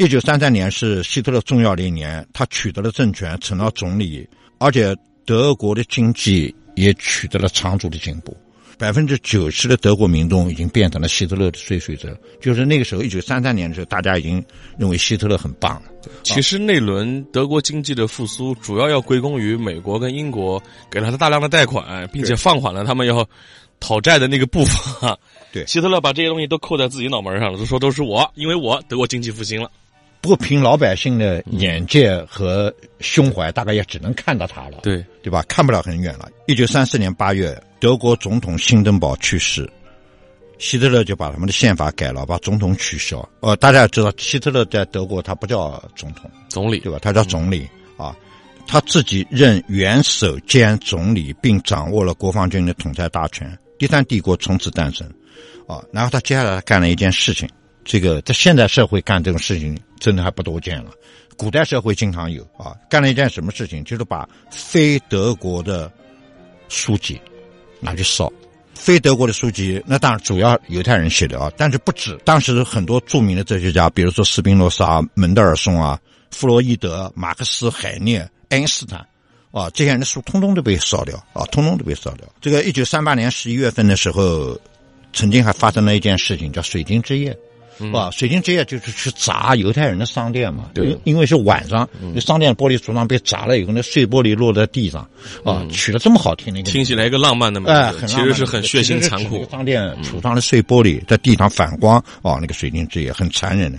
一九三三年是希特勒重要的一年，他取得了政权，成了总理，而且德国的经济也取得了长足的进步。百分之九十的德国民众已经变成了希特勒的追随者。就是那个时候，一九三三年的时候，大家已经认为希特勒很棒了。其实那轮德国经济的复苏，主要要归功于美国跟英国给了他大量的贷款，并且放缓了他们要讨债的那个步伐。对希特勒把这些东西都扣在自己脑门上了，就说都是我，因为我德国经济复兴了。不过，凭老百姓的眼界和胸怀，大概也只能看到他了。对，对吧？看不了很远了。一九三四年八月，德国总统辛登堡去世，希特勒就把他们的宪法改了，把总统取消。呃，大家知道，希特勒在德国他不叫总统，总理对吧？他叫总理啊，他自己任元首兼总理，并掌握了国防军的统帅大权。第三帝国从此诞生，啊，然后他接下来干了一件事情，这个在现代社会干这种事情真的还不多见了，古代社会经常有啊，干了一件什么事情，就是把非德国的书籍拿去烧。非德国的书籍，那当然主要犹太人写的啊，但是不止。当时很多著名的哲学家，比如说斯宾诺莎、门德尔松啊、弗洛伊德、马克思、海涅、爱因斯坦，啊，这些人的书通通都被烧掉啊，通通都被烧掉。这个一九三八年十一月份的时候，曾经还发生了一件事情，叫水晶之夜。啊，水晶之夜就是去砸犹太人的商店嘛，对因因为是晚上，那商店玻璃橱窗被砸了以后，那碎玻璃落在地上，啊，取了这么好听的听起来一个浪漫的名哎，其实是很血腥残酷。商店橱窗的碎玻璃在地上反光，哦，那个水晶之夜很残忍的。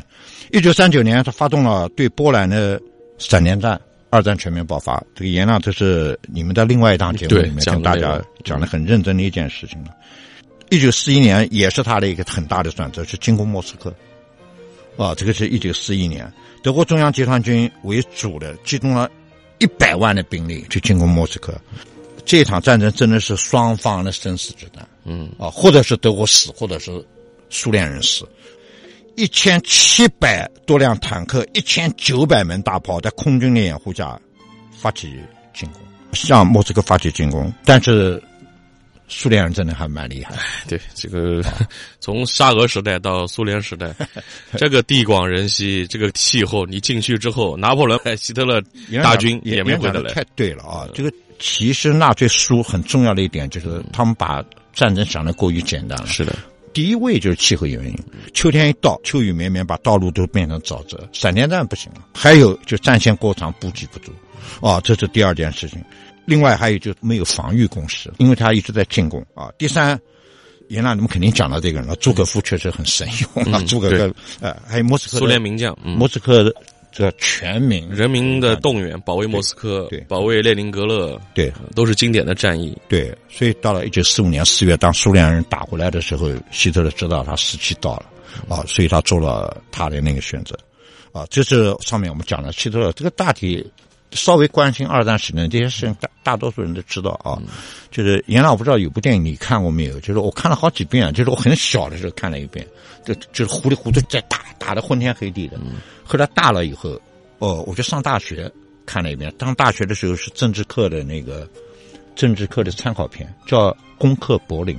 一九三九年，他发动了对波兰的闪电战，二战全面爆发。这个颜亮，这是你们在另外一档节目里面讲跟大家讲的很认真的一件事情了。一九四一年也是他的一个很大的转折，是进攻莫斯科。啊，这个是一九四一年，德国中央集团军为主的集中了一百万的兵力去进攻莫斯科。这场战争真的是双方的生死之战，嗯，啊，或者是德国死，或者是苏联人死。一千七百多辆坦克，一千九百门大炮，在空军的掩护下发起进攻，向莫斯科发起进攻。但是苏联人真的还蛮厉害，对，这个 从沙俄时代到苏联时代，这个地广人稀，这个气候，你进去之后，拿破仑、希特勒大军也没回得来。太对了啊！这个其实纳粹输很重要的一点就是他们把战争想得过于简单了。是的，第一位就是气候原因，秋天一到，秋雨绵绵，把道路都变成沼泽，闪电战不行了。还有就战线过长，补给不足，啊，这是第二件事情。另外还有就没有防御工事，因为他一直在进攻啊。第三，原来你们肯定讲到这个人了，朱可夫确实很神勇啊，嗯诸葛对。哥，呃，还有莫斯科苏联名将，嗯，莫斯科的这全民人民的动员，保卫莫斯科对，保卫列宁格勒，对。都是经典的战役。对，所以到了一九四五年四月，当苏联人打回来的时候，希特勒知道他时期到了，啊，所以他做了他的那个选择，啊，这是上面我们讲的希特勒这个大体稍微关心二战史的这些事情，大大多数人都知道啊。就是原来我不知道有部电影你看过没有？就是我看了好几遍，就是我很小的时候看了一遍，就就是糊里糊涂在打，打的昏天黑地的。后来大了以后，哦，我就上大学看了一遍。上大学的时候是政治课的那个政治课的参考片，叫《攻克柏林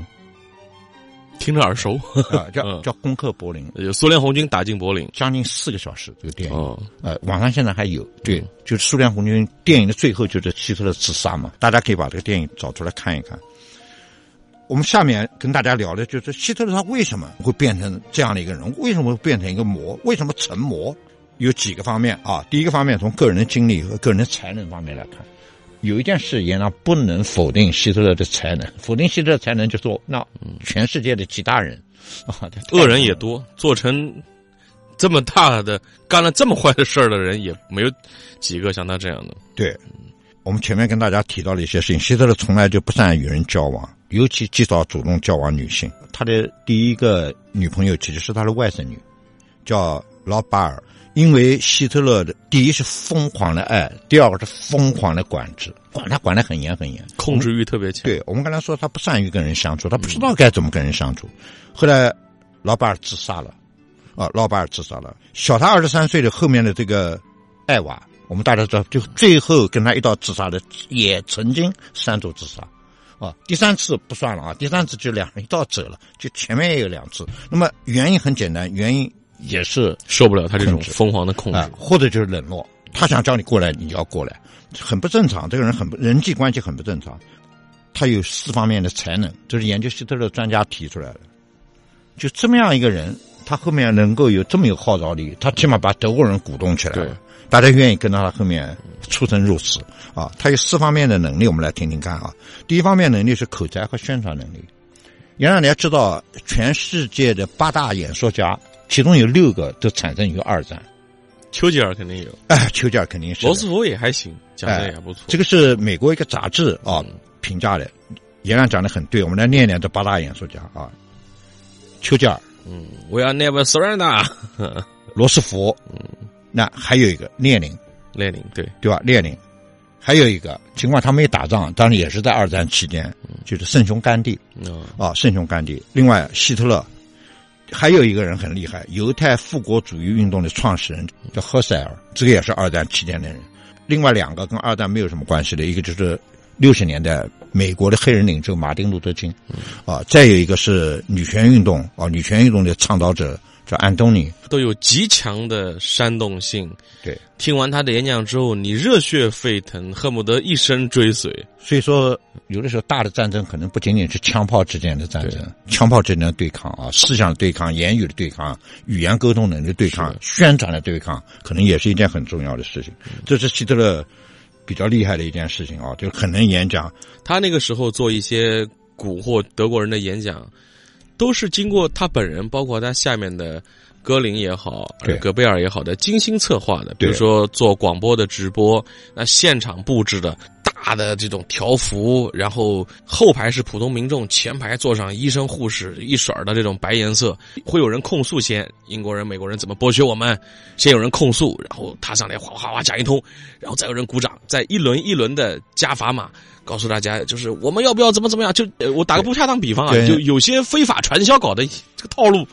听着耳熟，》啊，叫嗯叫《攻克柏林》，有苏联红军打进柏林。将近四个小时这个电影。哦，呃，网上现在还有，对，就是苏联红军电影的最后就是希特勒自杀嘛，大家可以把这个电影找出来看一看。我们下面跟大家聊的就是希特勒他为什么会变成这样的一个人，为什么会变成一个魔，为什么成魔？有几个方面啊。第一个方面从个人的经历和个人的才能方面来看，有一件事也呢不能否定希特勒的才能，否定希特勒才能就说那全世界的其他人 啊，恶人也多，做成这么大的、干了这么坏的事儿的人，也没有几个像他这样的。对，我们前面跟大家提到了一些事情，希特勒从来就不善与人交往，尤其极少主动交往女性。他的第一个女朋友其实是他的外甥女，叫老巴尔。因为希特勒的第一是疯狂的爱，第二个是疯狂的管制，管他管得很严很严，控制欲特别强。对我们刚才说，他不善于跟人相处，他不知道该怎么跟人相处。后来，老巴尔自杀了，啊，老巴尔自杀了。小他二十三岁的后面的这个艾娃，我们大家知道，就最后跟他一道自杀的，也曾经三度自杀，啊，第三次不算了啊，第三次就两人一道走了，就前面也有两次。那么原因很简单，原因。也是受不了他这种疯狂的控制，或者就是冷落。他想叫你过来，你要过来，很不正常。这个人很不人际关系很不正常。他有四方面的才能，这是研究希特勒专家提出来的。就这么样一个人，他后面能够有这么有号召力，他起码把德国人鼓动起来了，大家愿意跟到他后面出生入死啊。他有四方面的能力，我们来听听看啊。第一方面能力是口才和宣传能力。原来你要知道，全世界的八大演说家。其中有六个都产生于二战，丘吉尔肯定有，哎，丘吉尔肯定是，罗斯福也还行，讲的也不错。这个是美国一个杂志啊评价的，严亮讲的很对，我们来念念这八大演说家啊，丘吉尔，嗯，We are never surrender，罗斯福，嗯，那还有一个列宁，列宁对。对吧？列宁，还有一个，尽管他没打仗，当然也是在二战期间，就是圣雄甘地，啊，圣雄甘地，另外希特勒。还有一个人很厉害，犹太复国主义运动的创始人叫赫塞尔，这个也是二战期间的人。另外两个跟二战没有什么关系的，一个就是六十年代美国的黑人领袖马丁路德金，啊，再有一个是女权运动啊，女权运动的倡导者。叫安东尼，都有极强的煽动性。对，听完他的演讲之后，你热血沸腾，恨不得一生追随。所以说，有的时候大的战争可能不仅仅是枪炮之间的战争，枪炮之间的对抗啊，思想的对抗、言语的对抗、语言沟通能力对抗、宣传的对抗，可能也是一件很重要的事情。这是希特勒比较厉害的一件事情啊，就很能演讲。他那个时候做一些蛊惑德国人的演讲。都是经过他本人，包括他下面的格林也好，戈贝尔也好的精心策划的。比如说做广播的直播，那现场布置的大的这种条幅，然后后排是普通民众，前排坐上医生护士，一水的这种白颜色，会有人控诉先，英国人、美国人怎么剥削我们？先有人控诉，然后他上来哗哗哗讲一通，然后再有人鼓掌，再一轮一轮的加砝码。告诉大家，就是我们要不要怎么怎么样？就我打个不恰当比方啊，就有些非法传销搞的这个套路，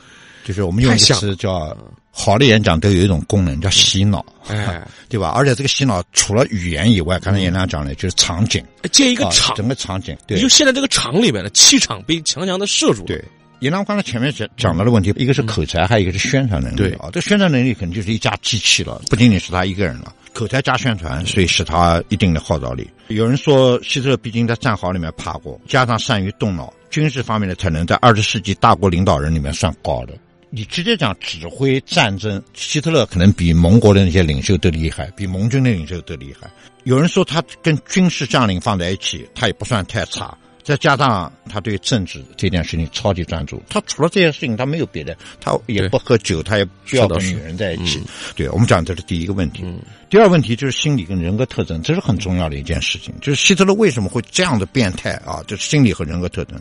就是我们用一个词叫好的演讲都有一种功能叫洗脑，哎，对吧？而且这个洗脑除了语言以外，刚才演亮讲的就是场景，建一个场，整个场景，对，就现在这个场里面的气场被强强的摄入。对，严亮刚才前面讲讲到的问题，一个是口才，还有一个是宣传能力。对啊，这宣传能力可能就是一架机器了，不仅仅是他一个人了。口才加宣传，所以使他一定的号召力。有人说，希特勒毕竟在战壕里面爬过，加上善于动脑，军事方面的才能在二十世纪大国领导人里面算高的。你直接讲指挥战争，希特勒可能比盟国的那些领袖都厉害，比盟军的领袖都厉害。有人说他跟军事将领放在一起，他也不算太差。再加上他对政治这件事情超级专注，他除了这件事情，他没有别的，他也不喝酒，他也不要跟女人在一起。对我们讲，这是第一个问题。第二问题就是心理跟人格特征，这是很重要的一件事情。就是希特勒为什么会这样的变态啊？就是心理和人格特征。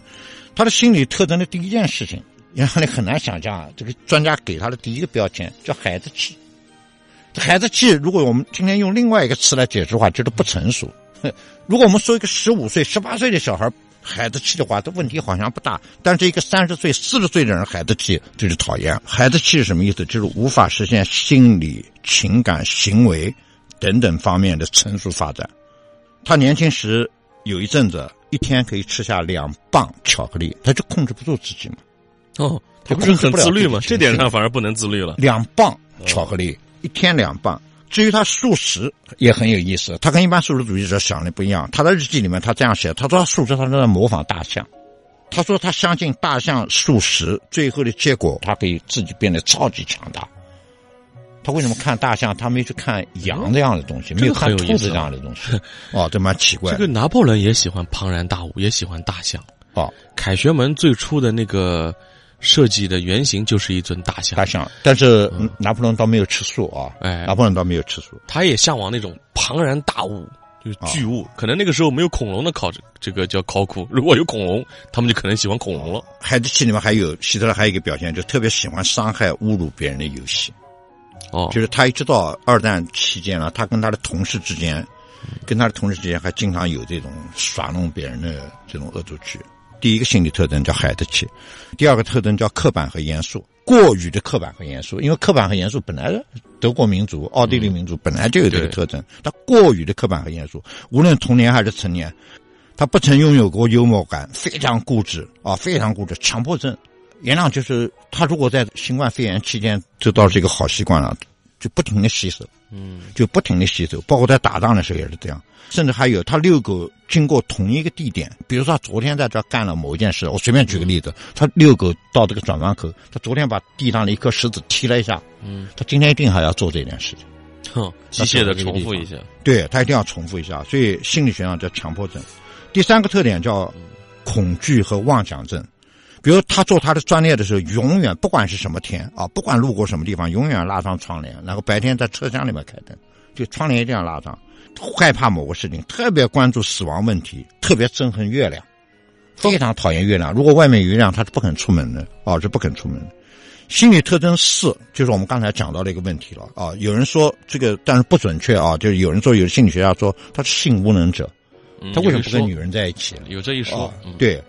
他的心理特征的第一件事情，让你很难想象啊。这个专家给他的第一个标签叫孩子气。孩子气，如果我们今天用另外一个词来解释的话，就是不成熟。如果我们说一个十五岁、十八岁的小孩。孩子气的话，这问题好像不大。但是一个三十岁、四十岁的人孩子气，就是讨厌。孩子气是什么意思？就是无法实现心理、情感、行为等等方面的成熟发展。他年轻时有一阵子一天可以吃下两磅巧克力，他就控制不住自己嘛。哦，他不是很自律吗？这点上反而不能自律了。两磅巧克力，一天两磅。至于他素食也很有意思，他跟一般素食主义者想的不一样。他的日记里面他这样写：他说他素食他正在模仿大象，他说他相信大象素食最后的结果，他可以自己变得超级强大。他为什么看大象，他没去看羊这样的东西，没有看兔子这样的东西？哦，这蛮奇怪。这个拿破仑也喜欢庞然大物，也喜欢大象。哦，凯旋门最初的那个。设计的原型就是一尊大象，大象，但是拿破仑倒没有吃素啊，哎，拿破仑倒没有吃素，他也向往那种庞然大物，就是巨物。可能那个时候没有恐龙的考这个叫考古，如果有恐龙，他们就可能喜欢恐龙了。孩子气里面还有希特勒还有一个表现，就特别喜欢伤害、侮辱别人的游戏。哦，就是他一直到二战期间了，他跟他的同事之间，跟他的同事之间还经常有这种耍弄别人的这种恶作剧。第一个心理特征叫孩子气，第二个特征叫刻板和严肃，过于的刻板和严肃。因为刻板和严肃本来德国民族、奥地利民族本来就有这个特征，他过于的刻板和严肃，无论童年还是成年，他不曾拥有过幽默感，非常固执啊，非常固执，强迫症。原谅就是他如果在新冠肺炎期间，这倒是一个好习惯了，就不停的洗手，嗯，就不停的洗手，包括在打仗的时候也是这样。甚至还有他遛狗经过同一个地点，比如说他昨天在这干了某一件事，我随便举个例子，他遛狗到这个转弯口，他昨天把地上的一颗石子踢了一下，嗯，他今天一定还要做这件事情，哼，机械的重复一下，对他一定要重复一下，所以心理学上叫强迫症。第三个特点叫恐惧和妄想症。比如他做他的专列的时候，永远不管是什么天啊，不管路过什么地方，永远拉上窗帘，然后白天在车厢里面开灯，就窗帘一定要拉上。害怕某个事情，特别关注死亡问题，特别憎恨月亮，非常讨厌月亮。如果外面有月亮，他是不肯出门的啊，是不肯出门的。心理特征四就是我们刚才讲到的一个问题了啊。有人说这个，但是不准确啊，就是有人说有的心理学家说他是性无能者，他为什么不跟女人在一起？有这一说，对。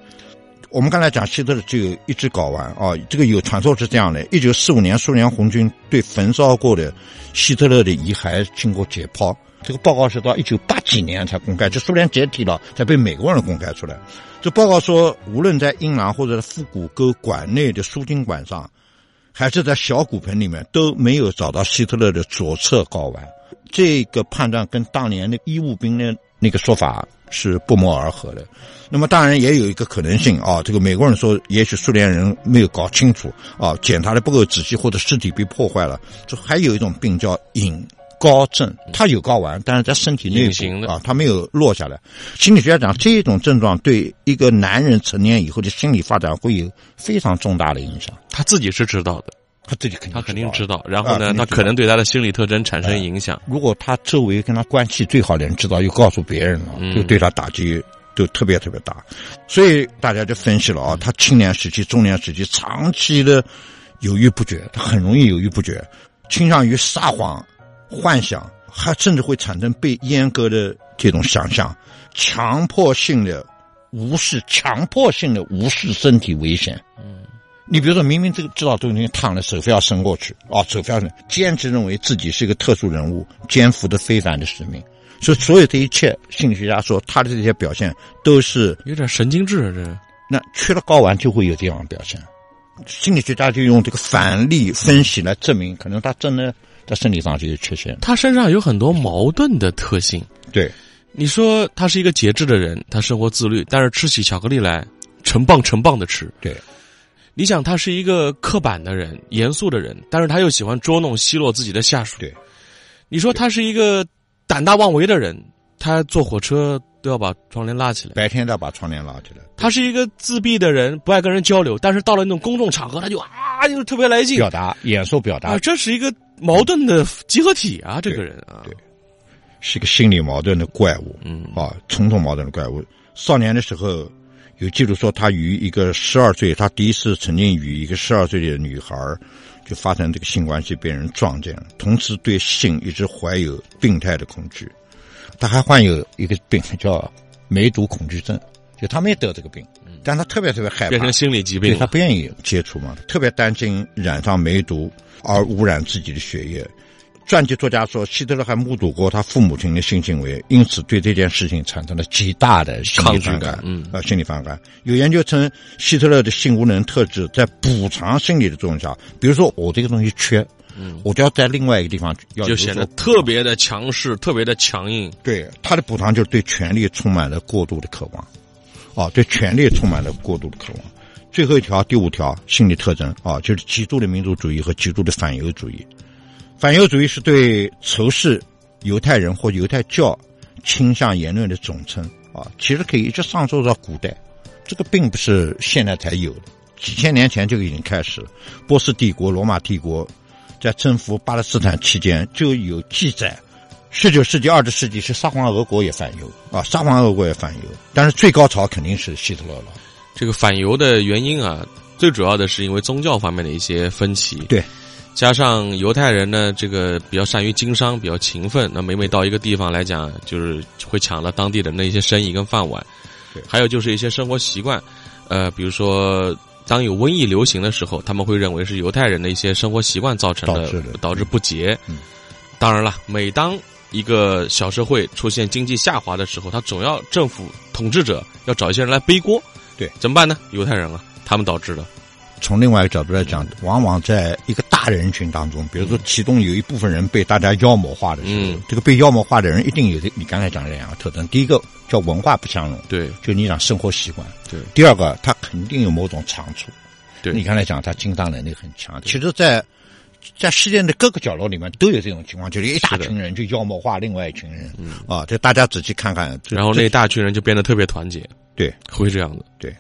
我们刚才讲希特勒只有一支睾丸啊，这个有传说是这样的：一九四五年，苏联红军对焚烧过的希特勒的遗骸经过解剖，这个报告是到一九八几年才公开，就苏联解体了才被美国人公开出来。这报告说，无论在阴囊或者腹股沟管内的输精管上，还是在小骨盆里面，都没有找到希特勒的左侧睾丸。这个判断跟当年的医务兵的那个说法是不谋而合的。那么当然也有一个可能性啊，这个美国人说，也许苏联人没有搞清楚啊，检查的不够仔细，或者尸体被破坏了。这还有一种病叫隐睾症，它有睾丸，但是在身体内部啊，它没有落下来。心理学家讲，这种症状对一个男人成年以后的心理发展会有非常重大的影响。他自己是知道的，他自己肯定他肯定知道。然后呢，他可能对他的心理特征产生影响。如果他周围跟他关系最好的人知道，又告诉别人了，就对他打击。就特别特别大，所以大家就分析了啊，他青年时期、中年时期长期的犹豫不决，他很容易犹豫不决，倾向于撒谎、幻想，还甚至会产生被阉割的这种想象，强迫性的无视、强迫性的无视身体危险。嗯，你比如说明明这个知道这个东西烫了，手非要伸过去啊，手非要伸，坚持认为自己是一个特殊人物，肩负着非凡的使命。所以，所有这一切，心理学家说他的这些表现都是有点神经质。这那缺了睾丸就会有这样的表现。心理学家就用这个反例分析来证明，可能他真的在身体上就有缺陷。他身上有很多矛盾的特性。对，你说他是一个节制的人，他生活自律，但是吃起巧克力来成棒成棒的吃。对，你想他是一个刻板的人，严肃的人，但是他又喜欢捉弄奚落自己的下属。对，你说他是一个。胆大妄为的人，他坐火车都要把窗帘拉起来。白天都要把窗帘拉起来。他是一个自闭的人，不爱跟人交流，但是到了那种公众场合，他就啊，就特别来劲，表达、演说、表达。这是一个矛盾的集合体啊！这个人啊，对，是一个心理矛盾的怪物。嗯，啊，重重矛盾的怪物。少年的时候，有记录说他与一个十二岁，他第一次曾经与一个十二岁的女孩。就发生这个性关系被人撞见了，同时对性一直怀有病态的恐惧。他还患有一个病叫梅毒恐惧症，就他没得这个病，但他特别特别害怕，变成心理疾病，他不愿意接触嘛，特别担心染上梅毒而污染自己的血液。传记作家说，希特勒还目睹过他父母亲的性行为，因此对这件事情产生了极大的心理反感。嗯，呃，心理反感。有研究称，希特勒的性无能特质在补偿心理的作用下，比如说我这个东西缺，嗯，我就要在另外一个地方要就显得特别的强势，特别的强硬。对他的补偿就是对权力充满了过度的渴望，哦，对权力充满了过度的渴望。最后一条，第五条心理特征啊，就是极度的民族主义和极度的反犹主义。反犹主义是对仇视犹太人或犹太教倾向言论的总称啊，其实可以一直上溯到古代，这个并不是现在才有的，几千年前就已经开始了。波斯帝国、罗马帝国在征服巴勒斯坦期间就有记载，十九世纪、二十世纪是沙皇俄国也反犹啊，沙皇俄国也反犹，但是最高潮肯定是希特勒了。这个反犹的原因啊，最主要的是因为宗教方面的一些分歧。对，加上犹太人呢，这个比较善于经商，比较勤奋，那每每到一个地方来讲，就是会抢了当地人的一些生意跟饭碗。对，还有就是一些生活习惯，呃，比如说当有瘟疫流行的时候，他们会认为是犹太人的一些生活习惯造成的，导致不洁。嗯，当然了，每当一个小社会出现经济下滑的时候，他总要政府统治者要找一些人来背锅。对，怎么办呢？犹太人啊，他们导致的。从另外一个角度来讲，往往在一个大人群当中，比如说其中有一部分人被大家妖魔化的时候，这个被妖魔化的人一定有你刚才讲的两个特征：第一个叫文化不相容，对，就你讲生活习惯；对，第二个他肯定有某种长处，对，你刚才讲他经商能力很强。其实，在在世界的各个角落里面都有这种情况，就是一大群人就妖魔化另外一群人，啊，这大家仔细看看，然后那一大群人就变得特别团结，对，会这样的，对。